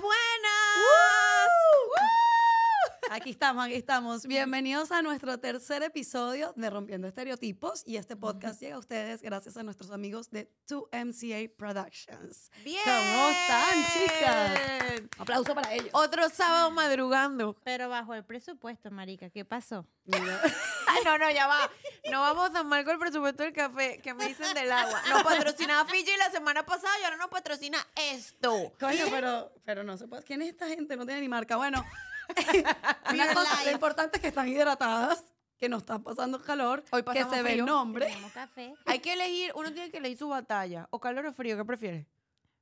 Buenas, buenas. Aquí estamos, aquí estamos. Bienvenidos a nuestro tercer episodio de Rompiendo Estereotipos y este podcast llega a ustedes gracias a nuestros amigos de 2MCA Productions. Bien. ¿Cómo están, chicas? Aplauso para ellos. Otro sábado madrugando. Pero bajo el presupuesto, marica, ¿qué pasó? Mira, Ay, no, no, ya va. No vamos tan mal con el presupuesto del café que me dicen del agua. Nos patrocinaba Fiji la semana pasada y ahora nos patrocina esto. Coño, pero, pero no se puede. ¿Quién es esta gente? No tiene ni marca. Bueno, una cosa, lo importante es que están hidratadas, que no están pasando calor, Hoy que se ve el nombre. Café. Hay que elegir, uno tiene que elegir su batalla. O calor o frío, ¿qué prefiere?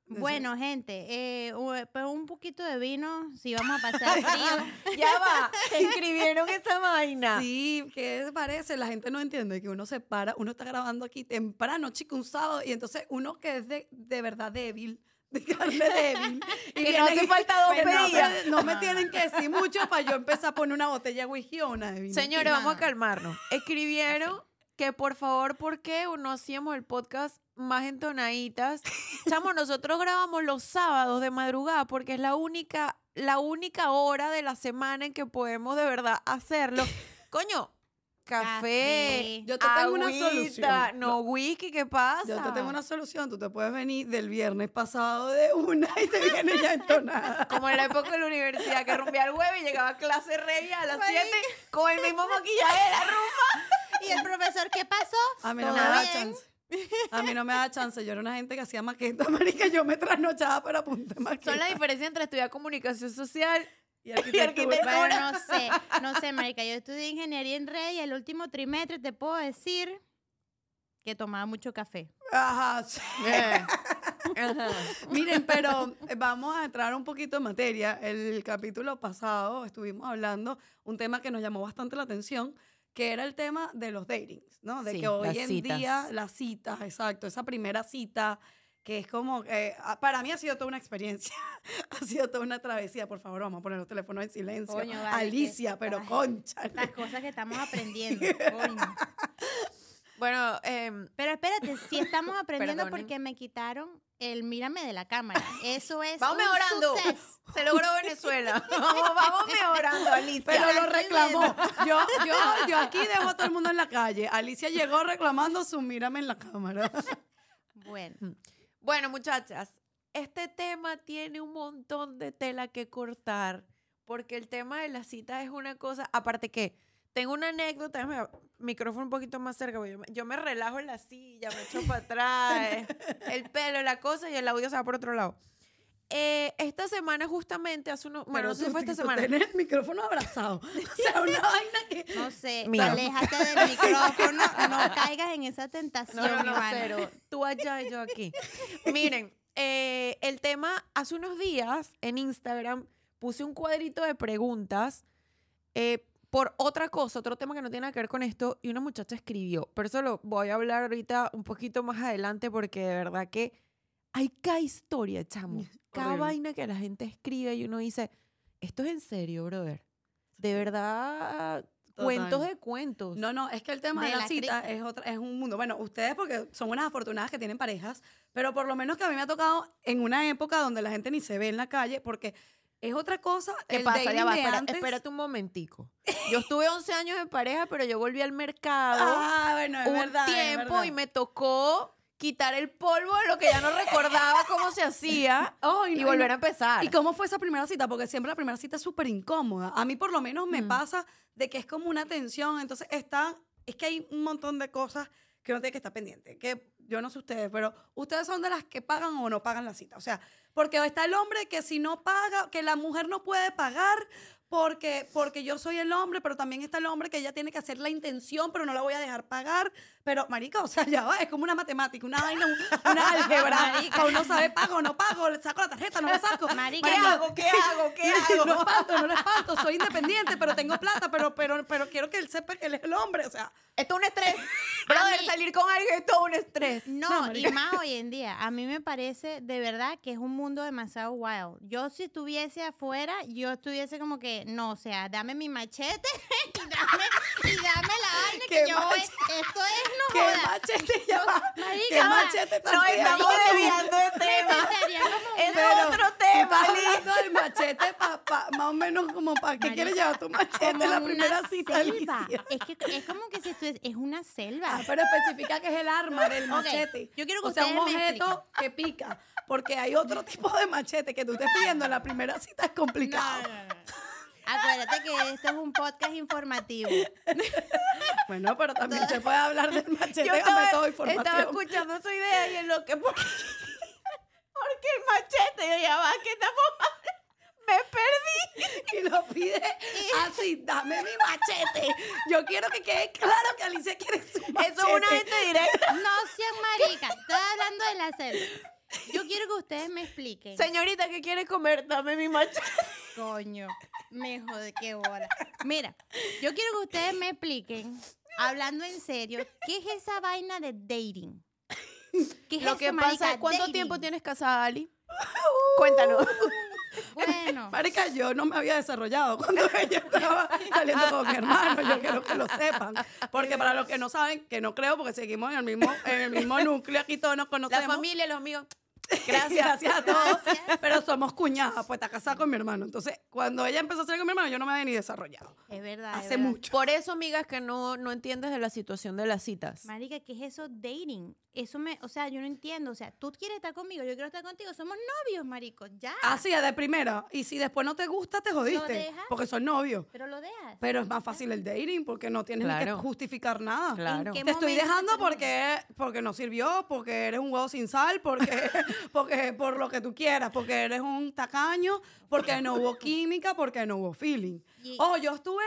Bueno, gente, eh, pues un poquito de vino, si vamos a pasar frío. Ya va. Escribieron esta vaina. Sí, ¿qué parece? La gente no entiende que uno se para, uno está grabando aquí temprano, chico, un sábado, y entonces uno que es de, de verdad débil, de carne débil. y Que no hace falta dos pues no, me- No me tienen que decir mucho para yo empezar a poner una botella de whisky o una de vino. Señores, vamos a no. calmarnos. Escribieron que por favor, ¿por qué no hacíamos el podcast más entonaditas? Chamo, nosotros grabamos los sábados de madrugada porque es la única, la única hora de la semana en que podemos de verdad hacerlo. Coño, café. Yo te tengo una agüita, solución. No whisky, ¿qué pasa? Yo te tengo una solución, tú te puedes venir del viernes pasado de una y te vienes ya entonada. Como en la época de la universidad, que rompía el huevo y llegaba a clase rey a las 7 con el mismo maquillaje de la rumba. ¿Y el profesor qué pasó? A mí no me ¿Todo da chance. A mí no me da chance. Yo era una gente que hacía maqueta, marica. Yo me trasnochaba para apuntar maqueta. Son la diferencia entre estudiar comunicación social y arquitectura. arquitectura. Bueno, no sé, no sé, marica, yo estudié ingeniería en red y el último trimestre te puedo decir que tomaba mucho café. Ajá. sí. Eh. Ajá. Miren, pero eh, vamos a entrar un poquito en materia. El capítulo pasado estuvimos hablando un tema que nos llamó bastante la atención, que era el tema de los datings, ¿no? De Sí, que hoy en citas. día las citas, exacto, esa primera cita que es como, eh, ah, para mí ha sido toda una experiencia, ha sido toda una travesía. Por favor, vamos a poner los teléfonos en silencio. Coño, vale, Alicia, que- pero ay, concha. Las cosas que estamos aprendiendo. coño. Bueno, em, Pero espérate, si estamos aprendiendo porque me quitaron el mírame de la cámara. Eso es vamos un mejorando. suceso. Se logró Venezuela. Vamos, vamos mejorando, Alicia. Pero lo reclamó. Yo, yo, yo aquí dejo a todo el mundo en la calle. Alicia llegó reclamando su mírame en la cámara. Bueno, Bueno, muchachas, este tema tiene un montón de tela que cortar, porque el tema de la cita es una cosa, aparte que tengo una anécdota, déjame, micrófono un poquito más cerca, porque yo me, yo me relajo en la silla, me echo para atrás, el pelo, la cosa, y el audio se va por otro lado. Eh, esta semana justamente, hace unos, bueno, no sé fue esta semana. Tienes el micrófono abrazado. O sea, una vaina que... no sé, Mira. aléjate del micrófono, no caigas en esa tentación, No, no, cero. Tú allá y yo aquí. Miren, eh, el tema, hace unos días en Instagram puse un cuadrito de preguntas eh, por otra cosa, otro tema que no tiene nada que ver con esto, y una muchacha escribió. Pero eso lo voy a hablar ahorita un poquito más adelante porque de verdad que hay cada historia, chamo. Cada Horrible. vaina que la gente escribe y uno dice, esto es en serio, brother. De verdad, Total. cuentos de cuentos. No, no, es que el tema de, De la cita es, otra, es un mundo. Bueno, ustedes porque son unas afortunadas que tienen parejas, pero por lo menos que a mí me ha tocado en una época donde la gente ni se ve en la calle porque es otra cosa. ¿Qué el pasa? Ya va, espera- antes- espérate un momentico. Yo estuve 11 años en pareja, pero yo volví al mercado Ah, bueno, es un verdad. es tiempo verdad. y me tocó quitar el polvo de lo que ya no recordaba cómo se hacía Oh, y, no, volver a empezar. ¿Y cómo fue esa primera cita? Porque siempre la primera cita es súper incómoda. A mí por lo menos me Mm. pasa de que es como una tensión. Entonces está, es que hay un montón de cosas que uno tiene que estar pendiente. Que yo no sé ustedes, pero ustedes son de las que pagan o no pagan la cita. O sea, porque está el hombre que si no paga, que la mujer no puede pagar porque, porque yo soy el hombre, pero también está el hombre que ella tiene que hacer la intención, pero no la voy a dejar pagar. Pero, marica, o sea, ya va, es como una matemática, una vaina, un- una álgebra. Marica. Uno sabe, pago no pago, le saco la tarjeta, no la saco. Marica, ¿Qué hago? ¿Qué hago? ¿Qué No hago? espanto, no lo espanto, soy independiente, pero tengo plata, pero, pero, pero quiero que él sepa que él es el hombre, o sea. Esto es un estrés. Brother, mí- salir con alguien es todo un estrés. No, No, y más hoy en día. A mí me parece de verdad que es un mundo demasiado wild. Yo si estuviese afuera, yo estuviese como que, no, o sea, dame mi machete y dame, y dame la vaina Que ¿Qué yo voy- esto es no ¿Qué joda. machete ya va? Marica, ¿Qué machete No, estamos desviando de tema. Es otro tema, hablando del machete pa, pa- más o menos como para qué quieres llevar tu machete en la primera cita. Es que es como que si esto es, es una selva. Ah, pero especifica que es el arma del machete. yo quiero que o sea, un objeto que pica. Porque hay otro tipo de machete que tú estés pidiendo en la primera cita es complicado. No, no, no. Acuérdate que esto es un podcast informativo. Bueno, pero también se puede hablar del machete Yo estaba, método de estaba información. escuchando su idea y en lo que... Porque, porque el machete, yo ya va, que estamos. Y lo pide así, dame mi machete. Yo quiero que quede claro que Alicia quiere su machete. Eso es una gente directa. No sean maricas. Estoy hablando de la selva. Yo quiero que ustedes me expliquen. Señorita, ¿qué quiere comer? Dame mi machete. Coño, me jode, qué bola. Mira, yo quiero que ustedes me expliquen, hablando en serio, ¿qué es esa vaina de dating? ¿Qué es Lo eso, que marica? pasa es, ¿cuánto Dating. tiempo tienes casada, Ali? Cuéntanos. Marica, yo no me había desarrollado cuando ella estaba saliendo con mi hermano. Yo quiero que lo sepan. Porque para los que no saben, que no creo, porque seguimos en el mismo, en el mismo núcleo, aquí todos nos La conocemos. familia, los amigos. Gracias. Gracias a todos. Gracias. Pero somos cuñadas, pues está casada con mi hermano. Entonces, cuando ella empezó a salir con mi hermano, yo no me había ni desarrollado. es verdad. es Hace verdad. mucho. Por eso, amigas, que no, no entiendes de la situación de las citas. Marica, ¿qué es eso dating? Eso me, o sea, yo no entiendo. O sea, tú quieres estar conmigo, yo quiero estar contigo. Somos novios, marico, ya. Así, de primera. Y si después no te gusta, te jodiste. dejas? Porque son novios. Pero lo dejas. Pero es más fácil el dating porque no tienes ni que justificar nada. Claro. ¿En qué Te estoy dejando te porque, porque no sirvió, porque eres un huevo sin sal, porque, porque por lo que tú quieras, porque eres un tacaño, porque no hubo química, porque no hubo feeling. Y- Ojo, yo estuve.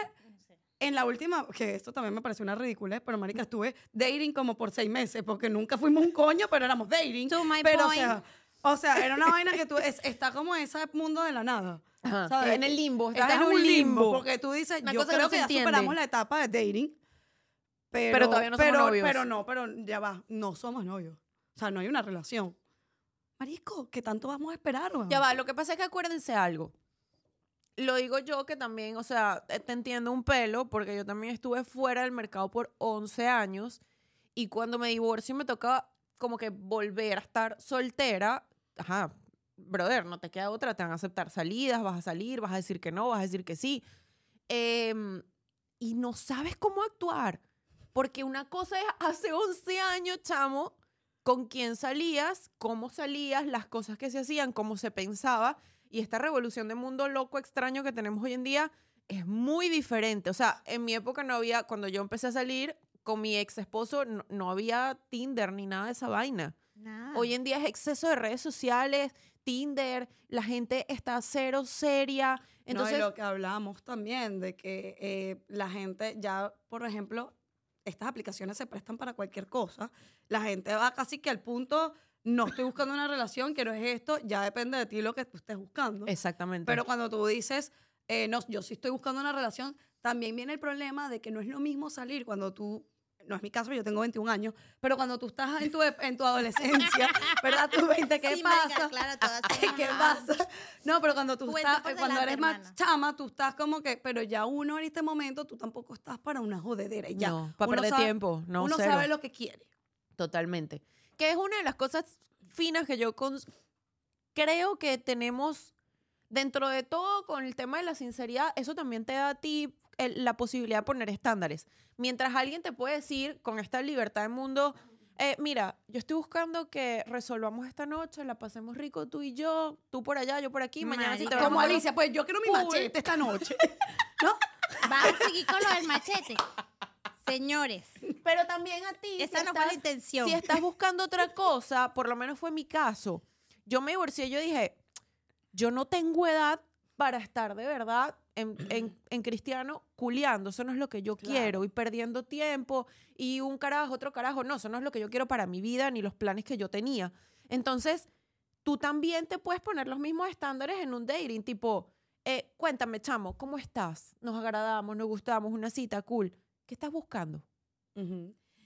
En la última, que esto también me pareció una ridiculez, pero marica, estuve dating como por seis meses, porque nunca fuimos un coño, pero éramos dating. To my pero, point. o sea, o sea, era una vaina que tú, es- está como ese mundo de la nada. Ajá, ¿sabes? en el limbo, estás Estás en un limbo. Porque tú dices, Una yo cosa que creo no que, ya entiende. superamos la etapa de dating. Pero, Pero todavía no somos pero, novios. Pero no, pero ya va, no somos novios. O sea, no hay una relación. Marisco, ¿qué tanto vamos a esperar? Ya va, lo que pasa es que acuérdense algo. Lo digo yo que también, o sea, eh, te entiendo un pelo, porque yo también estuve fuera del mercado por 11 años y cuando me divorcio me tocaba como que volver a estar soltera. Ajá, brother, no te queda otra, te van a aceptar salidas, vas a salir, vas a decir que no, vas a decir que sí. Em, y no sabes cómo actuar, porque una cosa es hace 11 años, chamo, con quién salías, cómo salías, las cosas que se hacían, cómo se pensaba. Y esta revolución de mundo loco, extraño que tenemos hoy en día es muy diferente. O sea, en mi época no había, cuando yo empecé a salir con mi ex esposo, no, no había Tinder ni nada de esa vaina. Nada. Hoy en día es exceso de redes sociales, Tinder, la gente está cero seria. Entonces, no, y lo que hablábamos también de que eh, la gente ya, por ejemplo, estas aplicaciones se prestan para cualquier cosa. La gente va casi que al punto, no estoy buscando una relación, quiero es esto, ya depende de ti lo que tú estés buscando. exactamente. Pero cuando tú dices, eh, no, yo sí estoy buscando una relación, también viene el problema de que no es lo mismo salir cuando tú, no es mi caso, yo tengo 21 años, pero cuando tú estás en tu, en tu adolescencia, ¿verdad? Tú 20, ¿qué Sí, pasa? claro, todas ¿Qué pasa? No, pero cuando tú Cuenta estás, cuando delante, eres más hermana. chama, tú estás como que, pero ya uno en este momento, tú tampoco estás para una jodedera. Ya. no, para Uno perder sabe- tiempo, no uno cero. sabe lo que quiere. Totalmente. Que es una de las cosas finas que yo cons- creo que tenemos dentro de todo con el tema de la sinceridad, eso también te da a ti el- la posibilidad de poner estándares. Mientras alguien te puede decir con esta libertad del mundo, eh, mira, yo estoy buscando que resolvamos esta noche, la pasemos rico tú y yo, tú por allá, yo por aquí, mañana si te Como con- Alicia, pues yo quiero mi machete esta noche. ¿No? Vamos a seguir con lo del machete. Señores, Pero también a ti. esa si no fue la estás- intención. Si estás buscando otra cosa, por lo menos fue mi caso. Yo me divorcié y yo dije, yo no tengo edad para estar de verdad en, en- en cristiano culiando. Eso no es lo que yo Claro. quiero. Y perdiendo tiempo y un carajo, otro carajo. No, eso no es lo que yo quiero para mi vida ni los planes que yo tenía. Entonces, tú también te puedes poner los mismos estándares en un dating. Tipo, eh, cuéntame, chamo, ¿cómo estás? Nos agradamos, nos gustamos, una cita, cool. ¿Qué estás buscando?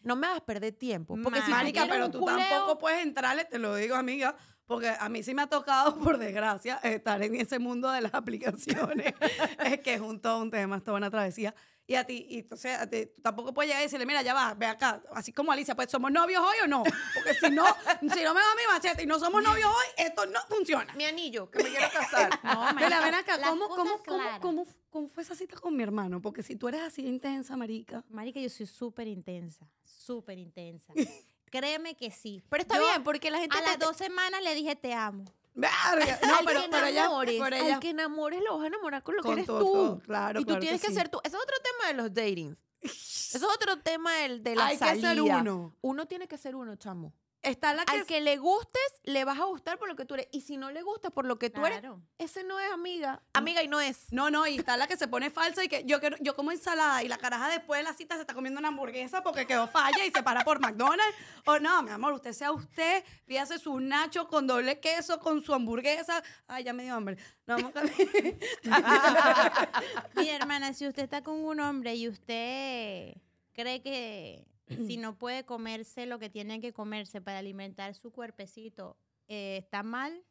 No me hagas perder tiempo. Porque si Marica, pero tú culeo- tampoco puedes entrarle, te lo digo, amiga, Porque a mí sí me ha tocado, por desgracia, estar en ese mundo de las aplicaciones, es que es un todo un tema, es toda una travesía. Y a ti, y entonces a ti, tú tampoco puedes llegar y decirle, mira, ya va, ve acá, así como Alicia, pues somos novios hoy o no. Porque si no, si no me va mi machete y no somos novios hoy, esto no funciona. Mi anillo, que me quiero casar. No, Mira, marica, ven acá, ¿cómo, cómo, cómo, cómo, cómo fue esa cita con mi hermano? Porque si tú eres así de intensa, marica. Marica, yo soy súper intensa, súper intensa. Créeme que sí. Pero está Yo bien, porque la gente A te- las dos semanas le dije te amo. Verga. No, al pero, que pero ella, enamores, al que enamores lo vas a enamorar con lo Con que eres todo, tú. todo, claro, y tú claro tienes que que, sí. ser tú. Ese es otro tema de los datings. Ese es otro tema del, de la Hay que salida. ser uno. Uno tiene que ser uno, chamo. Está la que, Al que le gustes, le vas a gustar por lo que tú eres. Y si no le gusta por lo que tú eres, Claro. ese no es amiga. Amiga y no es. No, no, y está la que se pone falsa y que yo quiero, yo como ensalada y la caraja después de la cita se está comiendo una hamburguesa porque quedó falla y se para por McDonald's. O no, mi amor, usted sea usted, pídase su nacho con doble queso, con su hamburguesa. Ay, ya me dio hambre. No, vamos a Mi hermana, si usted está con un hombre y usted cree que si no puede comerse lo que tiene que comerse para alimentar su cuerpecito, eh, está mal,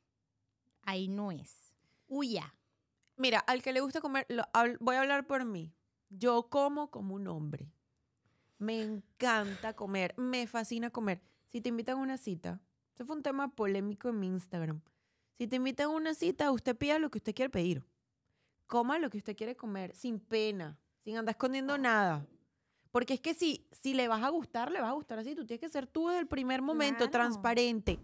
ahí no es. Huya. Mira, al que le gusta comer, lo- voy a hablar por mí. Yo como como un hombre. Me encanta comer, me fascina comer. Si te invitan a una cita, ese fue un tema polémico en mi Instagram. Si te invitan a una cita, usted pida lo que usted quiere pedir. Coma lo que usted quiere comer, sin pena, sin andar escondiendo nada. Porque es que si, si le vas a gustar, le vas a gustar así. Tú tienes que ser tú desde el primer momento, Claro. transparente.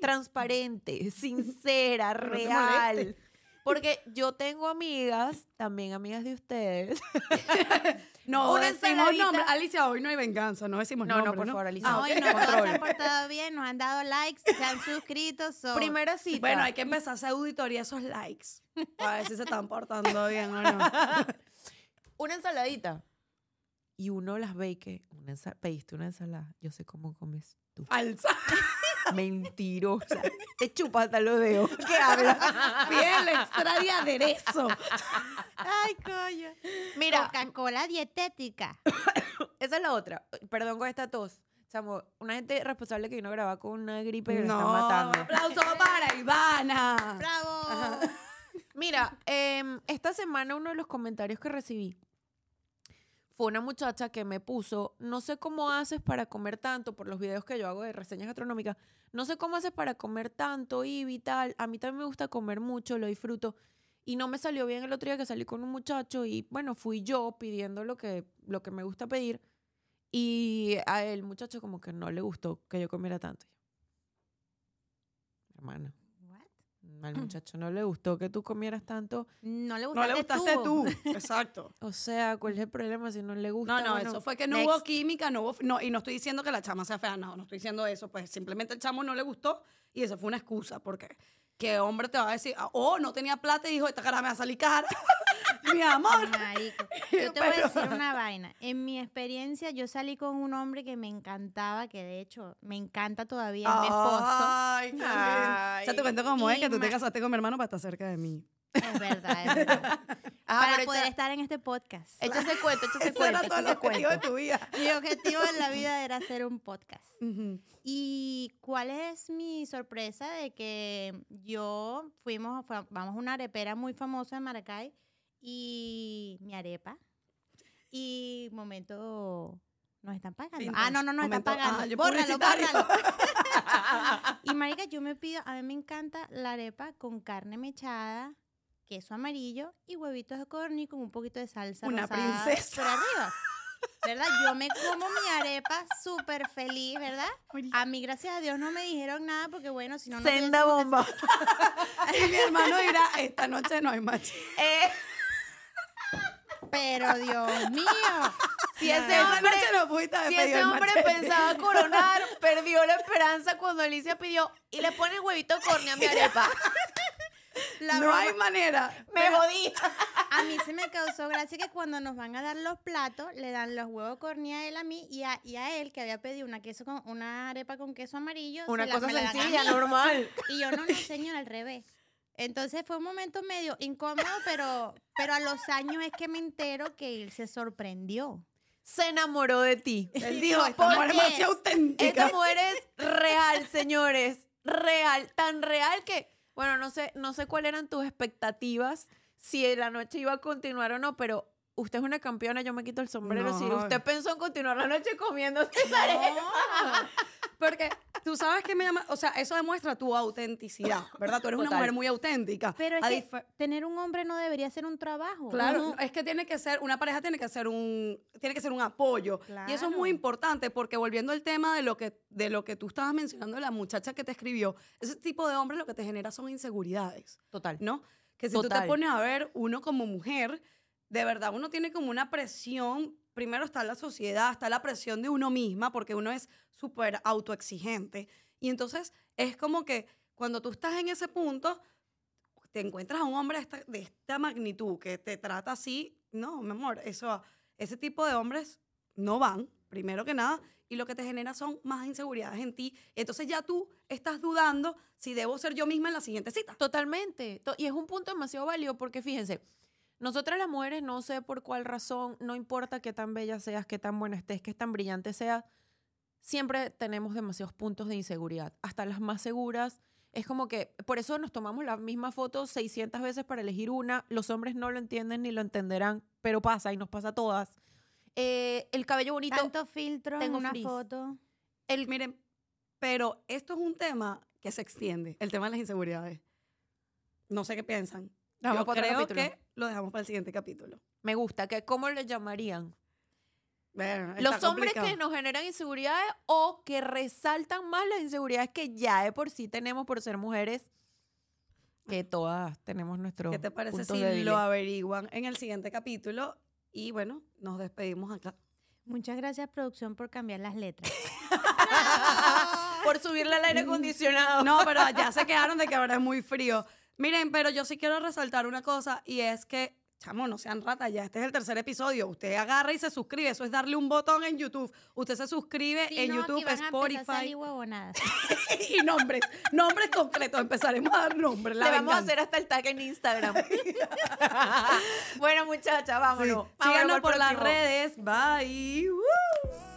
Transparente, sincera, no real. Porque yo tengo amigas, también amigas de ustedes. No, Una decimos nombre. Alicia, hoy no hay venganza, no decimos No, no, nombre, por favor, Alicia. Ah, No, no todos se han portado bien, nos han dado likes, se han suscrito. so- Primera cita. Bueno, hay que empezar a hacer auditoría esos likes. Para ver si se están portando bien o no. una ensaladita. Y uno las ve y que una pediste una ensalada. Yo sé cómo comes tú. Falsa. Mentirosa. Te chupas hasta los dedos. ¿Qué habla? Piel extra de aderezo. Ay, coño. Mira, Coca-Cola dietética. esa es la otra. Perdón con esta tos. Chamo, una gente responsable que vino a grabar con una gripe que No, lo está matando. aplauso para Ivana. ¡Bravo! Mira, em, esta semana uno de los comentarios que recibí fue una muchacha que me puso, no sé cómo haces para comer tanto, por los videos que yo hago de reseñas gastronómicas, no sé cómo haces para comer tanto y vital, a mí también me gusta comer mucho, lo disfruto, y no me salió bien el otro día que salí con un muchacho y bueno, fui yo pidiendo lo que, lo que me gusta pedir, y a el muchacho como que no le gustó que yo comiera tanto. Hermana? Al muchacho no le gustó que tú comieras tanto. No le No gustaste, le gustaste tú. Exacto. O sea, ¿cuál es el problema si no le gusta? No, no, Bueno, eso fue que no next. hubo química, no hubo, no, y no estoy diciendo que la chama sea fea, no, no estoy diciendo eso, pues simplemente el chamo no le gustó y eso fue una excusa, porque qué hombre te va a decir, ah, oh, no tenía plata y dijo, esta cara me va a salir cara. Mi amor. Marico. Yo te voy a decir una vaina. En mi experiencia, yo salí con un hombre que me encantaba, que de hecho me encanta todavía, es mi esposo. Ay, qué. Ay. Ya te cuento cómo es que tú te casaste con mi hermano para estar cerca de mí. Es verdad, es verdad. Ah, Para poder echa- estar en este podcast. echa ese Eso cuento, era todo el objetivo de tu vida. Mi objetivo en la vida era hacer un podcast. ¿Y cuál es mi sorpresa de que yo fuimos, vamos a una arepera muy famosa en Maracay y mi arepa y momento nos están pagando. Ah, no, no, nos están Momento- pagando. ah, bórralo, bórralo. y marica, yo me pido, a mí me encanta la arepa con carne mechada, queso amarillo y huevitos de codorniz con un poquito de salsa Una rosada princesa. por arriba. ¿Verdad? Yo me como mi arepa súper feliz, ¿verdad? A mí, gracias a Dios, no me dijeron nada porque, bueno, si no, no Senda bomba. Y mi hermano dirá, esta noche no hay match. Eh, Pero, Dios mío. si ese Esa hombre, noche no pudiste haber si pedido ese el hombre machete. pensaba coronar, perdió la esperanza cuando Alicia pidió y le pone huevito corne a mi arepa. La no broma- hay manera. Me jodí. A mí se me causó gracia que cuando nos van a dar los platos, le dan los huevos corní a él a mí y a, y a él, que había pedido una, queso con, una arepa con queso amarillo. Una se cosa la sencilla, normal. Y yo no, no, señor, al revés. Entonces fue un momento medio incómodo, pero, pero a los años es que me entero que él se sorprendió. Se enamoró de ti. Él dijo, esta ¿Por mujer es qué? demasiado auténtica. Esta mujer es real, señores. real, tan real que, bueno, no sé, no sé cuáles eran tus expectativas, si la noche iba a continuar o no, pero usted es una campeona, yo me quito el sombrero. Si No. usted pensó en continuar la noche comiendo arepa. Porque tú sabes que me llama, o sea, eso demuestra tu autenticidad, ¿verdad? Tú eres una mujer muy auténtica. Pero es A que tener un hombre no debería ser un trabajo. Claro, es que tiene que ser, una pareja tiene que ser un, tiene que ser un apoyo. Y eso es muy Claro. importante porque volviendo al tema de lo que, de lo que tú estabas mencionando, la muchacha que te escribió, ese tipo de hombre lo que te genera son inseguridades, Total. ¿no? Que si tú te pones a ver, uno como mujer, de verdad, uno tiene como una presión, primero está la sociedad, está la presión de uno misma, porque uno es súper autoexigente. Y entonces es como que cuando tú estás en ese punto, te encuentras a un hombre de esta, magnitud que te trata así, no, mi amor, eso, ese tipo de hombres no van, primero que nada, y lo que te genera son más inseguridades en ti. Entonces ya tú estás dudando si debo ser yo misma en la siguiente cita. Totalmente. To- Y es un punto demasiado válido porque fíjense, nosotras las mujeres, no sé por cuál razón, no importa qué tan bella seas, qué tan buena estés, qué tan brillante seas, siempre tenemos demasiados puntos de inseguridad. Hasta las más seguras. Es como que, por eso nos tomamos la misma foto 600 veces para elegir una. Los hombres no lo entienden ni lo entenderán, pero pasa y nos pasa a todas. Eh, el cabello bonito. Tanto filtro en tengo una frizz. foto. el, Miren, pero esto es un tema que se extiende, el tema de las inseguridades. No sé qué piensan. Yo creo capítulo. que lo dejamos para el siguiente capítulo. me gusta. que ¿Cómo le llamarían? Bueno, Los hombres que complicado. nos generan inseguridades o que resaltan más las inseguridades que ya de por sí tenemos por ser mujeres, que todas tenemos nuestros ¿Qué te parece si débiles. lo averiguan en el siguiente capítulo? Y bueno, nos despedimos acá. Muchas gracias, producción, por cambiar las letras. por subirle al aire acondicionado. No, pero ya se quedaron de que ahora es muy frío. Miren, pero yo sí quiero resaltar una cosa y es que, chamo, no sean ratas ya. Este es el tercer episodio. Usted agarra y se suscribe. Eso es darle un botón en YouTube. Usted se suscribe Si en no, aquí YouTube, van a empezar a Spotify salir huevonadas. y nombres. Nombres concretos. Empezaremos a dar nombres. La Le vamos a hacer hasta el tag en Instagram. bueno, muchacha, Sí. vámonos. Síganos al por las redes. Bye. Woo.